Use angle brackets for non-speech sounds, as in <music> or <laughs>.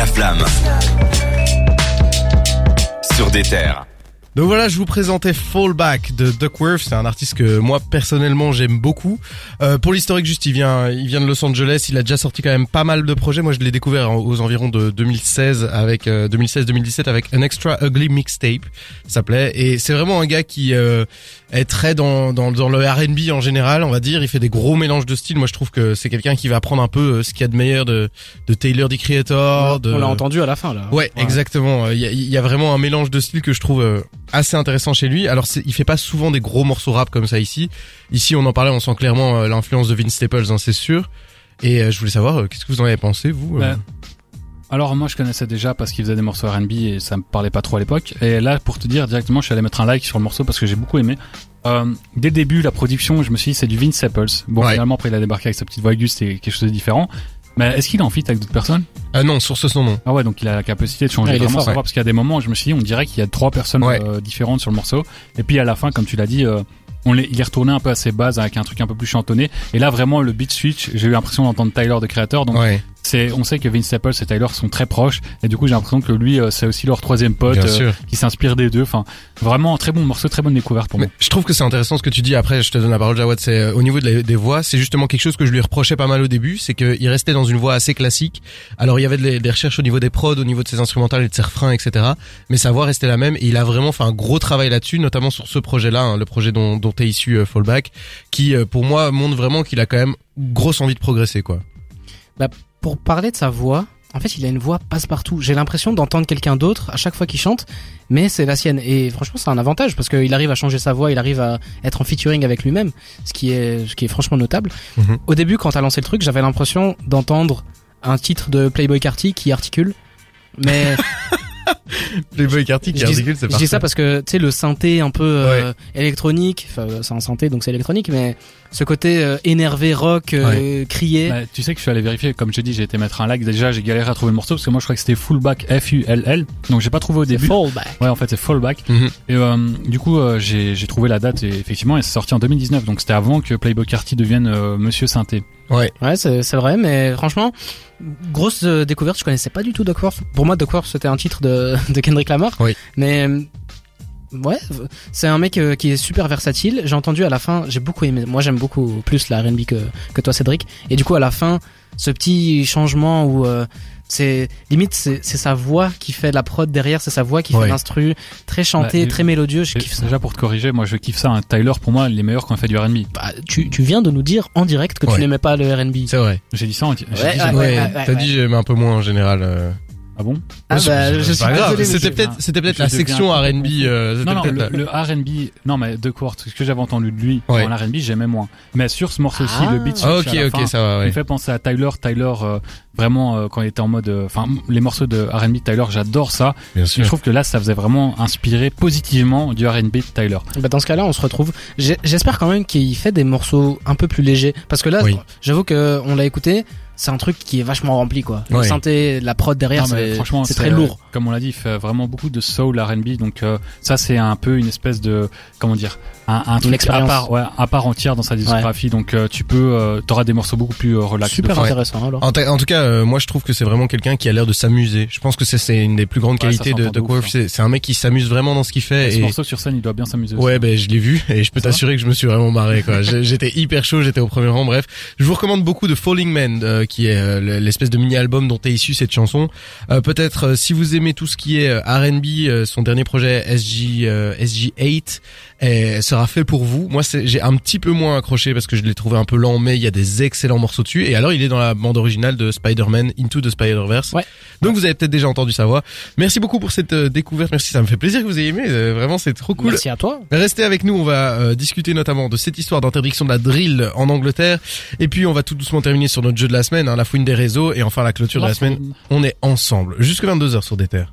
La flamme. Sur des terres. Donc voilà, je vous présentais Fallback de Duckworth. C'est un artiste que moi personnellement j'aime beaucoup. Euh, pour l'historique juste, il vient, il vient de Los Angeles. Il a déjà sorti quand même pas mal de projets. Moi, je l'ai découvert aux environs de 2016 avec 2016-2017 euh, avec un extra ugly mixtape, ça s'appelait. Et c'est vraiment un gars qui euh, est très dans, dans, dans le R&B en général, on va dire. Il fait des gros mélanges de styles. Moi, je trouve que c'est quelqu'un qui va prendre un peu euh, ce qu'il y a de meilleur de, de Taylor, the Creator. De... On l'a entendu à la fin là. Ouais, exactement. Il y, a, il y a vraiment un mélange de styles que je trouve assez intéressant chez lui. Alors il fait pas souvent des gros morceaux rap comme ça ici. Ici on en parlait, on sent clairement euh, l'influence de Vince Staples, hein, c'est sûr. Et euh, je voulais savoir, euh, qu'est-ce que vous en avez pensé vous ben, Alors moi je connaissais déjà parce qu'il faisait des morceaux R&B et ça me parlait pas trop à l'époque. Et là pour te dire directement, je suis allé mettre un like sur le morceau parce que j'ai beaucoup aimé. dès le début, la production, je me suis dit c'est du Vince Staples. Bon, finalement après il a débarqué avec sa petite voix aiguë, c'était quelque chose de différent. Mais est-ce qu'il est en fit avec d'autres personnes? Ah non, sur ce son non. Ah ouais, donc il a la capacité de changer vraiment fort, parce qu'il y a des moments où je me suis dit, on dirait qu'il y a trois personnes euh, différentes sur le morceau. Et puis à la fin, comme tu l'as dit, euh, on il est retourné un peu à ses bases avec un truc un peu plus chantonné. Et là vraiment le beat switch, j'ai eu l'impression d'entendre Tyler de créateur. Donc c'est on sait que Vince Staples et Tyler sont très proches et du coup j'ai l'impression que lui euh, c'est aussi leur troisième pote euh, qui s'inspire des deux. Enfin vraiment très bon morceau très bonne découverte pour moi. je trouve que c'est intéressant ce que tu dis. Après je te donne la parole Jawad. C'est euh, au niveau des voix c'est justement quelque chose que je lui reprochais pas mal au début. C'est qu'il restait dans une voix assez classique. Alors il y avait des, recherches au niveau des prods au niveau de ses instrumentales et de ses refrains etc mais sa voix restait la même et il a vraiment fait un gros travail là-dessus notamment sur ce projet là hein, le projet dont, dont est issu Fallback qui pour moi montre vraiment qu'il a quand même grosse envie de progresser quoi. Bah, pour parler de sa voix, en fait, il a une voix passe-partout. J'ai l'impression d'entendre quelqu'un d'autre à chaque fois qu'il chante, mais c'est la sienne. Et franchement, c'est un avantage parce qu'il arrive à changer sa voix, il arrive à être en featuring avec lui-même, ce qui est, ce qui est franchement notable. Mhm. Au début, quand t'as lancé le truc, j'avais l'impression d'entendre un titre de Playboy Carty qui articule, mais <laughs> <laughs> Playboy Carty qui articule, c'est Je dis ça parce que tu sais le synthé un peu euh, électronique, enfin c'est un synthé donc c'est électronique, mais ce côté euh, énervé rock euh, crié. Bah, tu sais que je suis allé vérifier comme je t'ai dit j'ai été mettre un like déjà j'ai galéré à trouver le morceau parce que moi je crois que c'était fullback F U L L. Donc j'ai pas trouvé au début. Fullback. Ouais en fait c'est fullback. Mhm. et euh, du coup j'ai j'ai trouvé la date et effectivement elle s'est sortie en 2019 donc c'était avant que Playboy Carty devienne Monsieur Synthé. Ouais. Ouais c'est c'est vrai mais franchement grosse découverte je connaissais pas du tout Duckworth pour moi Duckworth c'était un titre de <laughs> de Kendrick Lamar oui. mais Ouais, c'est un mec euh, qui est super versatile. J'ai entendu à la fin, j'ai beaucoup aimé. Moi, j'aime beaucoup plus la R&B que que toi, Cédric. Et du coup, à la fin, ce petit changement où euh, c'est limite c'est sa voix qui fait la prod derrière, c'est sa voix qui fait l'instru, très chanté, bah, très mélodieux. Je kiffe ça. Déjà pour te corriger, moi je kiffe ça. Un Tyler pour moi, il est meilleur quand il fait du R&B. Bah, tu tu viens de nous dire en direct que tu n'aimais pas le R&B. C'est vrai. J'ai dit ça. Ouais, T'as dit j'aimais un peu moins en général. Euh. Ah bon Ah bah, je suis désolé. C'était peut-être, c'était peut-être la section R&B. Euh, non, non, le, le R&B. Non, mais de quoi Ce que j'avais entendu de lui ouais. en R&B, j'aimais moins. Mais sur ce morceau-ci, ah. le beat ah, ok, ok, ça va. Ouais. Il me fait penser à Tyler. Tyler, euh, vraiment, euh, quand il était en mode, euh, enfin, les morceaux de R&B Tyler, j'adore ça. Bien sûr. Je trouve que là, ça faisait vraiment inspirer positivement du R&B de Tyler. Bah dans ce cas-là, on se retrouve. J'espère quand même qu'il fait des morceaux un peu plus légers, parce que là, j'avoue que on l'a écouté c'est un truc qui est vachement rempli quoi. Le synthé, la prod derrière, c'est très lourd. Comme on l'a dit, il fait vraiment beaucoup de soul R&B, donc euh, ça c'est un peu une espèce de comment dire, un, un truc à part, ouais, à part entière dans sa discographie. Donc euh, tu peux, euh, t'auras des morceaux beaucoup plus relax. Super intéressant. Alors. En, tout cas, moi je trouve que c'est vraiment quelqu'un qui a l'air de s'amuser. Je pense que c'est une des plus grandes qualités de, de hein. C'est un mec qui s'amuse vraiment dans ce qu'il fait. Et, ce morceau sur scène, il doit bien s'amuser. Ouais, ben je l'ai vu <laughs> et je peux t'assurer que je me suis vraiment marré. quoi. J'étais hyper chaud, j'étais au premier rang. Bref, je vous recommande beaucoup de Falling Man, qui est l'espèce de mini-album dont est issue cette chanson. Euh, peut-être euh, si vous aimez tout ce qui est euh, R&B, son dernier projet SG SG8 sera fait pour vous. Moi, j'ai un petit peu moins accroché parce que je l'ai trouvé un peu lent, mais il y a des excellents morceaux dessus. Et alors, il est dans la bande originale de Spider-Man Into the Spider-Verse. Ouais. Donc, vous avez peut-être déjà entendu sa voix. Merci beaucoup pour cette découverte. Merci, ça me fait plaisir que vous ayez aimé. vraiment, c'est trop cool. Merci à toi. Restez avec nous. On va discuter notamment de cette histoire d'interdiction de la drill en Angleterre. Et puis, on va tout doucement terminer sur notre jeu de la semaine, hein, la fouine des réseaux et enfin la clôture de la semaine. On est ensemble jusque 22h sur des terres.